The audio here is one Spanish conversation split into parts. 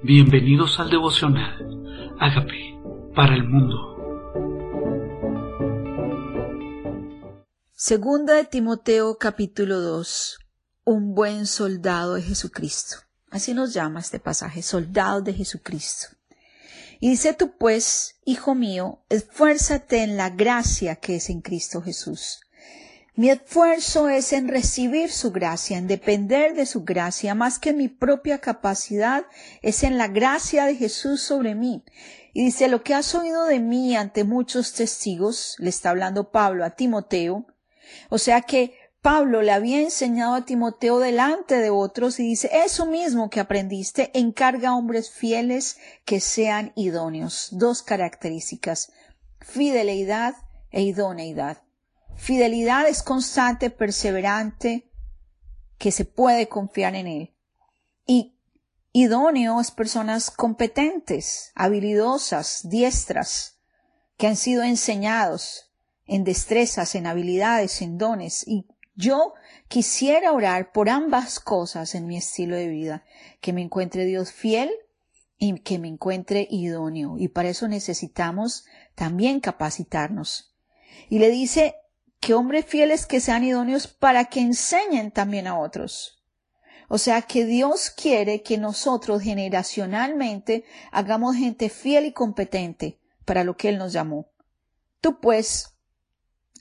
Bienvenidos al devocional. Hágame para el mundo. Segunda de Timoteo capítulo 2. Un buen soldado de Jesucristo. Así nos llama este pasaje, soldado de Jesucristo. Y dice tú pues, hijo mío, esfuérzate en la gracia que es en Cristo Jesús. Mi esfuerzo es en recibir su gracia, en depender de su gracia, más que mi propia capacidad, es en la gracia de Jesús sobre mí. Y dice, lo que has oído de mí ante muchos testigos, le está hablando Pablo a Timoteo, o sea que Pablo le había enseñado a Timoteo delante de otros y dice, eso mismo que aprendiste, encarga a hombres fieles que sean idóneos. Dos características, fidelidad e idoneidad. Fidelidad es constante, perseverante, que se puede confiar en él. Y idóneo es personas competentes, habilidosas, diestras, que han sido enseñados en destrezas, en habilidades, en dones. Y yo quisiera orar por ambas cosas en mi estilo de vida, que me encuentre Dios fiel y que me encuentre idóneo. Y para eso necesitamos también capacitarnos. Y le dice que hombres fieles que sean idóneos para que enseñen también a otros. O sea que Dios quiere que nosotros generacionalmente hagamos gente fiel y competente para lo que Él nos llamó. Tú pues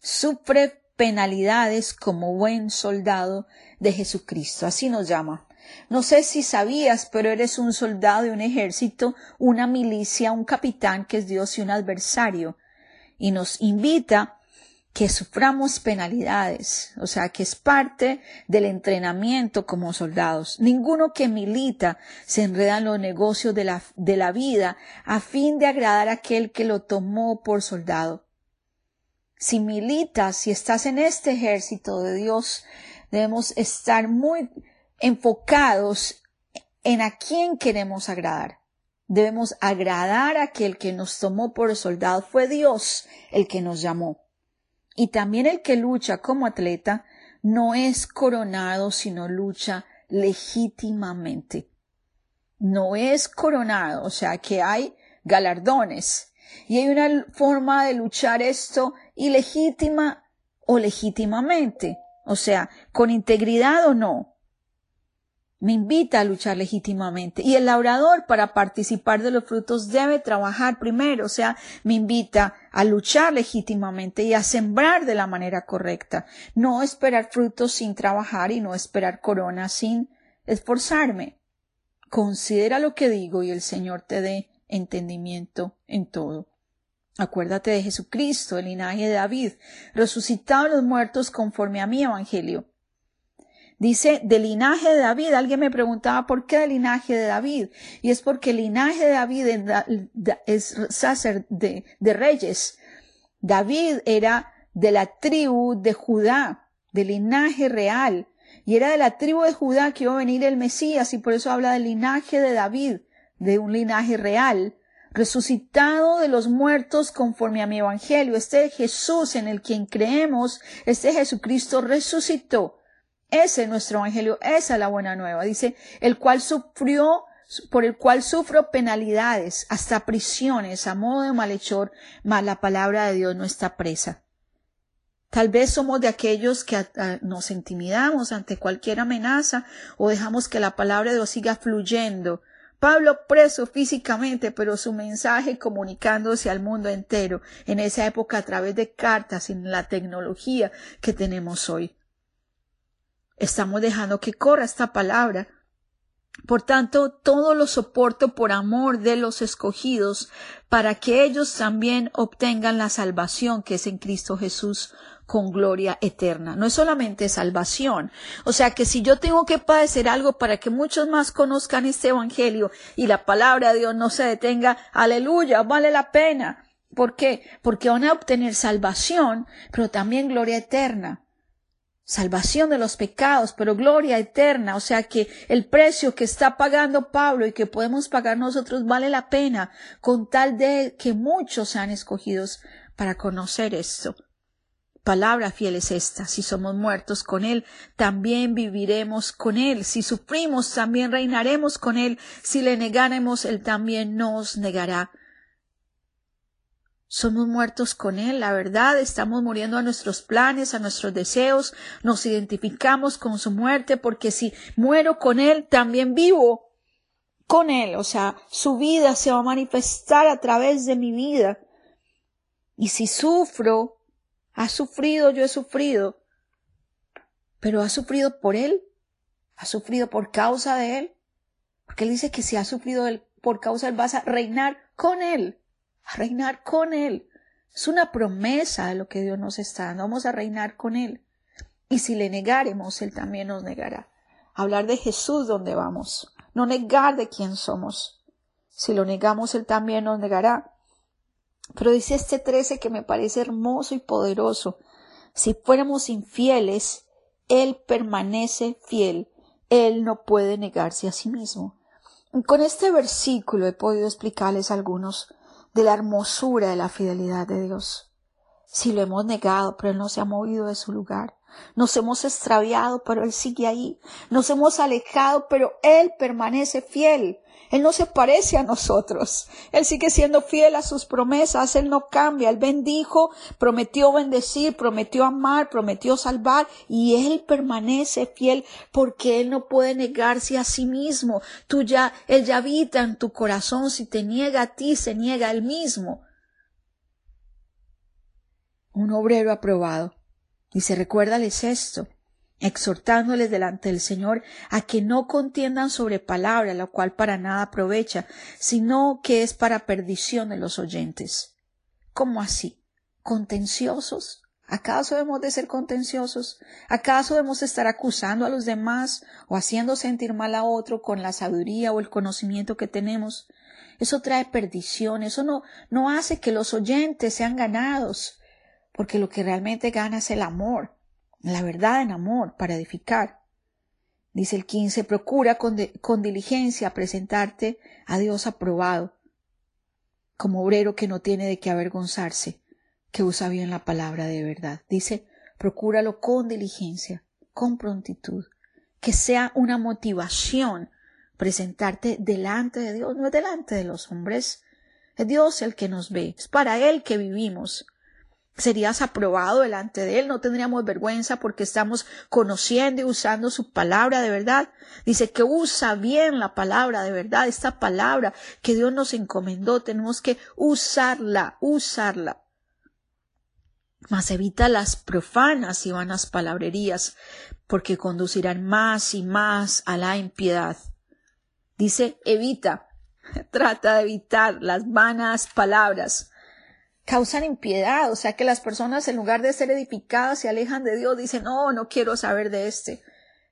sufre penalidades como buen soldado de Jesucristo. Así nos llama. No sé si sabías, pero eres un soldado de un ejército, una milicia, un capitán que es Dios y un adversario. Y nos invita que suframos penalidades, o sea, que es parte del entrenamiento como soldados. Ninguno que milita se enreda en los negocios de la, de la vida a fin de agradar a aquel que lo tomó por soldado. Si militas, si estás en este ejército de Dios, debemos estar muy enfocados en a quién queremos agradar. Debemos agradar a aquel que nos tomó por soldado. Fue Dios el que nos llamó. Y también el que lucha como atleta no es coronado, sino lucha legítimamente. No es coronado, o sea que hay galardones. Y hay una forma de luchar esto ilegítima o legítimamente, o sea, con integridad o no me invita a luchar legítimamente. Y el labrador para participar de los frutos debe trabajar primero, o sea, me invita a luchar legítimamente y a sembrar de la manera correcta. No esperar frutos sin trabajar y no esperar corona sin esforzarme. Considera lo que digo y el Señor te dé entendimiento en todo. Acuérdate de Jesucristo, el linaje de David, resucitado a los muertos conforme a mi evangelio Dice, del linaje de David. Alguien me preguntaba por qué del linaje de David. Y es porque el linaje de David es sacerdote de reyes. David era de la tribu de Judá, del linaje real. Y era de la tribu de Judá que iba a venir el Mesías y por eso habla del linaje de David, de un linaje real resucitado de los muertos conforme a mi evangelio. Este Jesús en el quien creemos, este Jesucristo resucitó ese es nuestro evangelio, esa es la buena nueva. Dice, el cual sufrió, por el cual sufro penalidades, hasta prisiones, a modo de malhechor, mas la palabra de Dios no está presa. Tal vez somos de aquellos que nos intimidamos ante cualquier amenaza o dejamos que la palabra de Dios siga fluyendo. Pablo preso físicamente, pero su mensaje comunicándose al mundo entero en esa época a través de cartas y la tecnología que tenemos hoy. Estamos dejando que corra esta palabra. Por tanto, todo lo soporto por amor de los escogidos, para que ellos también obtengan la salvación que es en Cristo Jesús con gloria eterna. No es solamente salvación. O sea que si yo tengo que padecer algo para que muchos más conozcan este Evangelio y la palabra de Dios no se detenga, aleluya, vale la pena. ¿Por qué? Porque van a obtener salvación, pero también gloria eterna salvación de los pecados, pero gloria eterna. O sea que el precio que está pagando Pablo y que podemos pagar nosotros vale la pena con tal de que muchos sean escogidos para conocer esto. palabra fiel es esta. Si somos muertos con Él, también viviremos con Él. Si sufrimos, también reinaremos con Él. Si le negaremos, Él también nos negará. Somos muertos con Él, la verdad, estamos muriendo a nuestros planes, a nuestros deseos, nos identificamos con su muerte, porque si muero con Él, también vivo con Él, o sea, su vida se va a manifestar a través de mi vida. Y si sufro, ha sufrido, yo he sufrido, pero ha sufrido por Él, ha sufrido por causa de Él, porque Él dice que si ha sufrido él, por causa de Él, vas a reinar con Él a reinar con Él. Es una promesa de lo que Dios nos está dando. Vamos a reinar con Él. Y si le negaremos, Él también nos negará. Hablar de Jesús donde vamos, no negar de quién somos. Si lo negamos, Él también nos negará. Pero dice este 13 que me parece hermoso y poderoso. Si fuéramos infieles, Él permanece fiel. Él no puede negarse a sí mismo. Con este versículo he podido explicarles algunos de la hermosura de la fidelidad de Dios. Si lo hemos negado, pero Él no se ha movido de su lugar. Nos hemos extraviado, pero Él sigue ahí. Nos hemos alejado, pero Él permanece fiel. Él no se parece a nosotros. Él sigue siendo fiel a sus promesas. Él no cambia. Él bendijo, prometió bendecir, prometió amar, prometió salvar y Él permanece fiel porque Él no puede negarse a sí mismo. Tú ya, Él ya habita en tu corazón. Si te niega a ti, se niega a Él mismo. Un obrero aprobado. Dice, recuérdales esto exhortándoles delante del Señor a que no contiendan sobre palabra, la cual para nada aprovecha, sino que es para perdición de los oyentes. ¿Cómo así? ¿Contenciosos? ¿Acaso debemos de ser contenciosos? ¿Acaso debemos estar acusando a los demás o haciendo sentir mal a otro con la sabiduría o el conocimiento que tenemos? Eso trae perdición, eso no, no hace que los oyentes sean ganados, porque lo que realmente gana es el amor la verdad en amor para edificar. Dice el 15, procura con, con, diligencia presentarte a Dios aprobado, como obrero que no tiene de qué avergonzarse, que usa bien la palabra de verdad. Dice, procúralo con diligencia, con prontitud, que sea una motivación presentarte delante de Dios, no es delante de los hombres, es Dios el que nos ve, es para Él que vivimos, serías aprobado delante de Él, no tendríamos vergüenza porque estamos conociendo y usando su palabra de verdad. Dice que usa bien la palabra de verdad, esta palabra que Dios nos encomendó, tenemos que usarla, usarla. Mas evita las profanas y vanas palabrerías, porque conducirán más y más a la impiedad. Dice, evita, trata de evitar las vanas palabras, causan impiedad, o sea que las personas en lugar de ser edificadas se alejan de Dios, dicen, no, no quiero saber de este.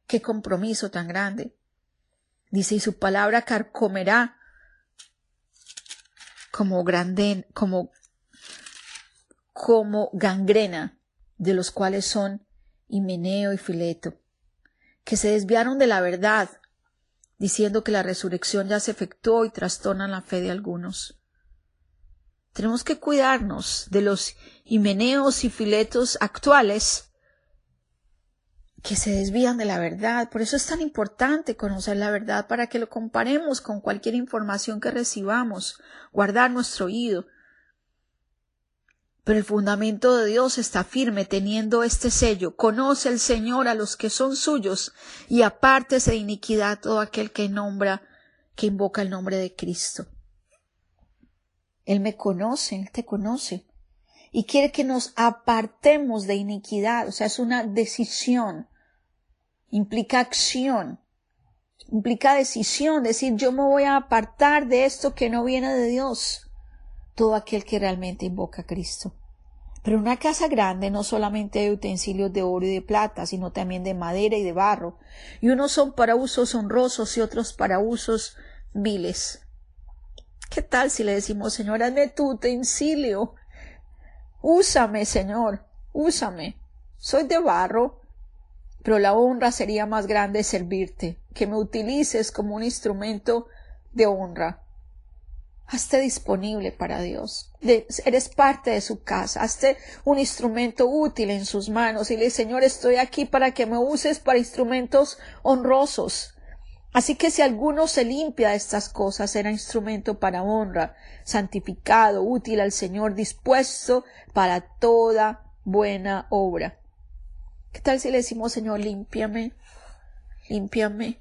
Qué compromiso tan grande. Dice, y su palabra carcomerá como grande, como, como gangrena, de los cuales son Himeneo y Fileto, que se desviaron de la verdad, diciendo que la resurrección ya se efectuó y trastornan la fe de algunos. Tenemos que cuidarnos de los himeneos y filetos actuales que se desvían de la verdad. Por eso es tan importante conocer la verdad para que lo comparemos con cualquier información que recibamos, guardar nuestro oído. Pero el fundamento de Dios está firme teniendo este sello. Conoce el Señor a los que son suyos y apártese de iniquidad todo aquel que nombra, que invoca el nombre de Cristo. Él me conoce, Él te conoce. Y quiere que nos apartemos de iniquidad. O sea, es una decisión. Implica acción. Implica decisión. Decir, yo me voy a apartar de esto que no viene de Dios. Todo aquel que realmente invoca a Cristo. Pero una casa grande no solamente hay utensilios de oro y de plata, sino también de madera y de barro. Y unos son para usos honrosos y otros para usos viles. ¿Qué tal si le decimos, Señor, hazme tu utensilio? Úsame, Señor, úsame. Soy de barro, pero la honra sería más grande servirte, que me utilices como un instrumento de honra. Hazte disponible para Dios. eres parte de su casa. Hazte un instrumento útil en sus manos. Y le Señor, estoy aquí para que me uses para instrumentos honrosos. Así que si alguno se limpia de estas cosas, será instrumento para honra, santificado, útil al Señor, dispuesto para toda buena obra. ¿Qué tal si le decimos, Señor, límpiame, límpiame?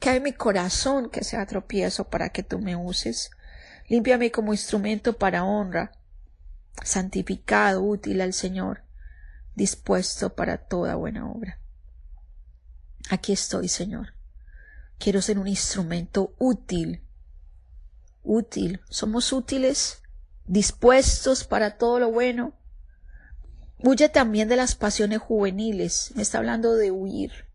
que hay mi corazón que sea tropiezo para que tú me uses. Límpiame como instrumento para honra, santificado, útil al Señor, dispuesto para toda buena obra. Aquí estoy, Señor. Quiero ser un instrumento útil. Útil. Somos útiles, dispuestos para todo lo bueno. Huye también de las pasiones juveniles. Me está hablando de huir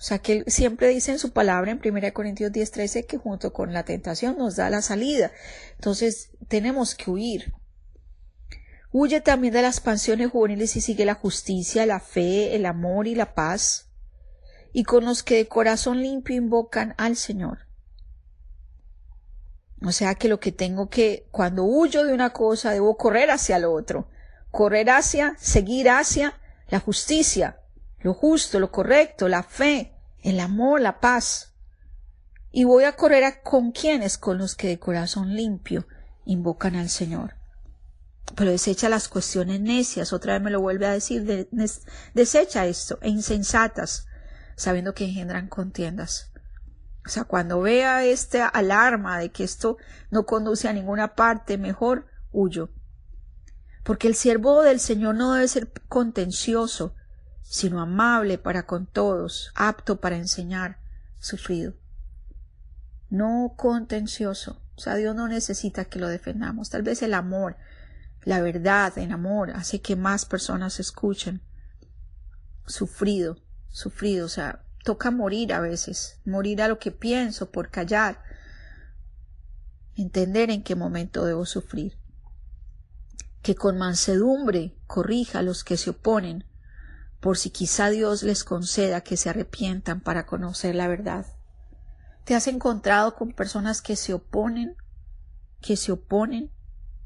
o sea que él siempre dice en su palabra en 1 Corintios 10:13 que junto con la tentación nos da la salida. Entonces tenemos que huir. Huye también de las pasiones juveniles y sigue la justicia, la fe, el amor y la paz, y con los que de corazón limpio invocan al Señor. O sea que lo que tengo que, cuando huyo de una cosa, debo correr hacia lo otro, correr hacia, seguir hacia la justicia, lo justo, lo correcto, la fe, el amor, la paz. Y voy a correr con quienes, con los que de corazón limpio invocan al Señor. Pero desecha las cuestiones necias, otra vez me lo vuelve a decir, desecha esto, e insensatas, sabiendo que engendran contiendas. O sea, cuando vea esta alarma de que esto no conduce a ninguna parte, mejor huyo. Porque el siervo del Señor no debe ser contencioso, sino amable para con todos, apto para enseñar, sufrido. No contencioso. O sea, Dios no necesita que lo defendamos. Tal vez el amor, la verdad en amor, hace que más personas escuchen. Sufrido, sufrido. O sea, toca morir a veces, morir a lo que pienso por callar. Entender en qué momento debo sufrir. Que con mansedumbre corrija a los que se oponen por si quizá Dios les conceda que se arrepientan para conocer la verdad. ¿Te has encontrado con personas que se oponen, que se oponen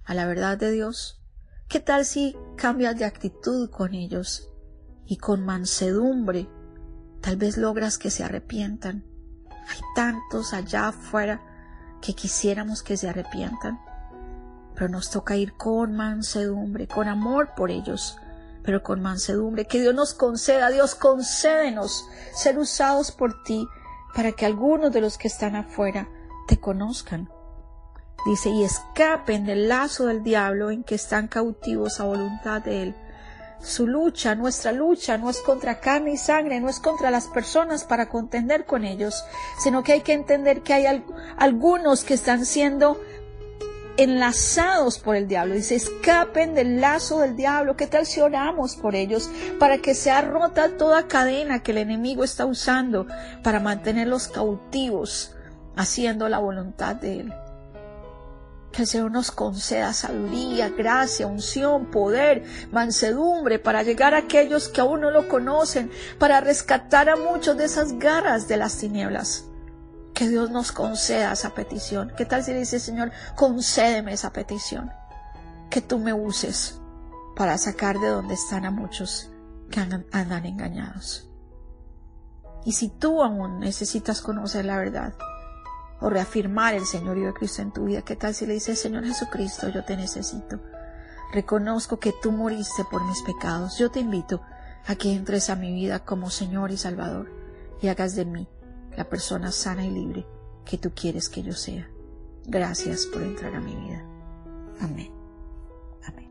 a la verdad de Dios? ¿Qué tal si cambias de actitud con ellos y con mansedumbre tal vez logras que se arrepientan? Hay tantos allá afuera que quisiéramos que se arrepientan, pero nos toca ir con mansedumbre, con amor por ellos, pero con mansedumbre. Que Dios nos conceda, Dios concédenos ser usados por ti para que algunos de los que están afuera te conozcan. Dice, y escapen del lazo del diablo en que están cautivos a voluntad de él. Su lucha, nuestra lucha, no es contra carne y sangre, no es contra las personas para contender con ellos, sino que hay que entender que hay algunos que están siendo enlazados por el diablo. Dice, escapen del lazo del diablo. ¿Qué tal si oramos por ellos para que sea rota toda cadena que el enemigo está usando para mantenerlos cautivos, haciendo la voluntad de él? Que el Señor nos conceda sabiduría, gracia, unción, poder, mansedumbre para llegar a aquellos que aún no lo conocen, para rescatar a muchos de esas garras de las tinieblas que Dios nos conceda esa petición. ¿Qué tal si dice, Señor, concédeme esa petición? Que tú me uses para sacar de donde están a muchos que andan, engañados. Y si tú aún necesitas conocer la verdad o reafirmar el Señorío de Cristo en tu vida, ¿qué tal si le dices, Señor Jesucristo, yo te necesito? Reconozco que tú moriste por mis pecados. Yo te invito a que entres a mi vida como Señor y Salvador y hagas de mí la persona sana y libre que tú quieres que yo sea. Gracias por entrar a mi vida. Amén. Amén.